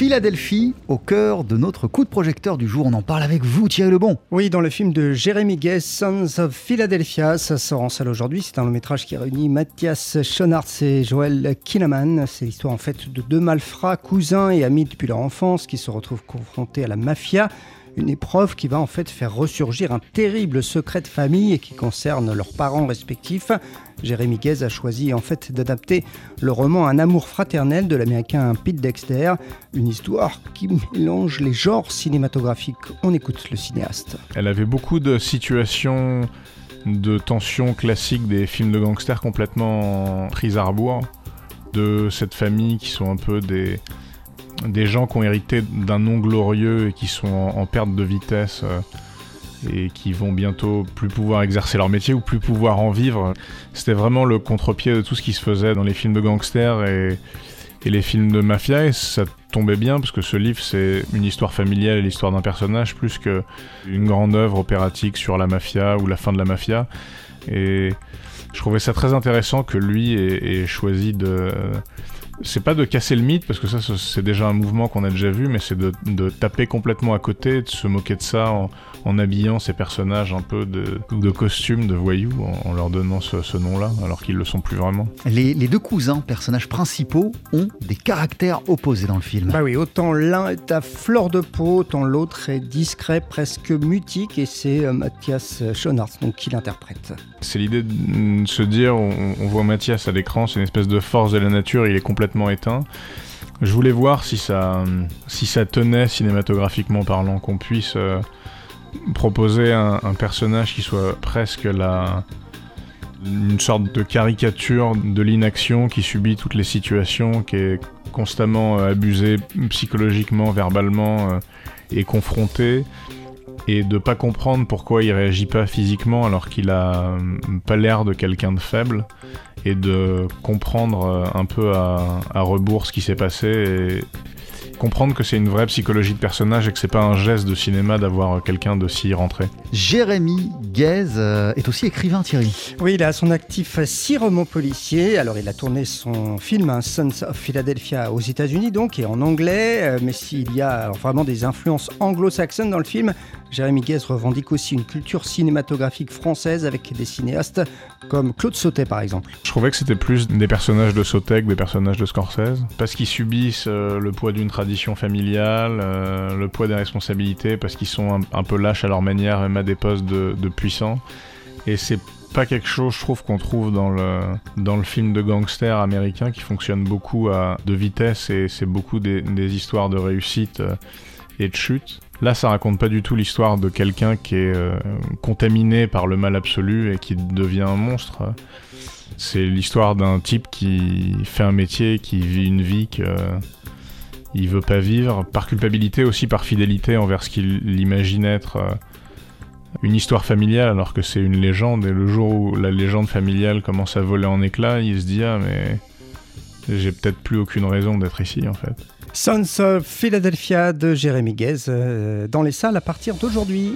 Philadelphie, au cœur de notre coup de projecteur du jour. On en parle avec vous, Thierry Lebon. Oui, dans le film de Jérémy Guest, Sons of Philadelphia, ça sort en salle aujourd'hui. C'est un long métrage qui réunit Mathias Schoenaerts et Joel Kinnaman. C'est l'histoire en fait de deux malfrats, cousins et amis depuis leur enfance, qui se retrouvent confrontés à la mafia une épreuve qui va en fait faire ressurgir un terrible secret de famille et qui concerne leurs parents respectifs. Jérémy Guez a choisi en fait d'adapter le roman Un amour fraternel de l'américain Pete Dexter, une histoire qui mélange les genres cinématographiques. On écoute le cinéaste. Elle avait beaucoup de situations de tension classiques des films de gangsters complètement prises à rebours de cette famille qui sont un peu des des gens qui ont hérité d'un nom glorieux et qui sont en, perte de vitesse euh, et qui vont bientôt plus pouvoir exercer leur métier ou plus pouvoir en vivre. C'était vraiment le contre-pied de tout ce qui se faisait dans les films de gangsters et, les films de mafia et ça tombait bien parce que ce livre c'est une histoire familiale et l'histoire d'un personnage plus qu'une grande œuvre opératique sur la mafia ou la fin de la mafia et je trouvais ça très intéressant que lui ait choisi de c'est pas de casser le mythe, parce que ça, c'est déjà un mouvement qu'on a déjà vu, mais c'est de, taper complètement à côté, de se moquer de ça en, habillant ces personnages un peu de, de costumes, de voyous, en, leur donnant ce, nom-là, alors qu'ils le sont plus vraiment. Les, deux cousins, personnages principaux, ont des caractères opposés dans le film. Bah oui, autant l'un est à fleur de peau, autant l'autre est discret, presque mutique, et c'est euh, Mathias Schoenaerts donc, qui l'interprète. C'est l'idée de se dire, on, on voit Mathias à l'écran, c'est une espèce de force de la nature, il est complètement éteint. Je voulais voir si ça, tenait cinématographiquement parlant, qu'on puisse euh, proposer un, personnage qui soit presque la, une sorte de caricature de l'inaction qui subit toutes les situations, qui est constamment euh, abusé psychologiquement, verbalement euh, et confronté et de pas comprendre pourquoi il réagit pas physiquement alors qu'il a pas l'air de quelqu'un de faible et de comprendre euh, un peu à, rebours ce qui s'est passé et comprendre que c'est une vraie psychologie de personnage et que c'est pas un geste de cinéma d'avoir quelqu'un de si rentré. Jérémy Guez euh, est aussi écrivain, Thierry. Oui, il a à son actif six romans policiers. Alors, il a tourné son film hein, Sons of Philadelphia aux États-Unis, donc, et en anglais. Euh, mais s'il y a vraiment des influences anglo-saxonnes dans le film, Jérémy Guez revendique aussi une culture cinématographique française avec des cinéastes comme Claude Sautet, par exemple. Je trouvais que c'était plus des personnages de que des personnages de Scorsese, parce qu'ils subissent euh, le poids d'une tradition familiale, le poids des responsabilités, parce qu'ils sont un, peu lâches à leur manière, même à des postes de, puissants. Et c'est pas quelque chose, je trouve, qu'on trouve dans le, dans le film de gangster américain qui fonctionne beaucoup de vitesse et c'est beaucoup des, histoires de réussite euh, et de chute. Là, ça raconte pas du tout l'histoire de quelqu'un qui est euh, contaminé par le mal absolu et qui devient un monstre. C'est l'histoire d'un type qui fait un métier, qui vit une vie que il veut pas vivre, par culpabilité aussi, par fidélité envers ce qu'il imagine être. Euh, une histoire familiale alors que c'est une légende et le jour où la légende familiale commence à voler en éclats, il se dit ah mais j'ai peut-être plus aucune raison d'être ici en fait. Sons of Philadelphia de Jérémy Guez euh, dans les salles à partir d'aujourd'hui.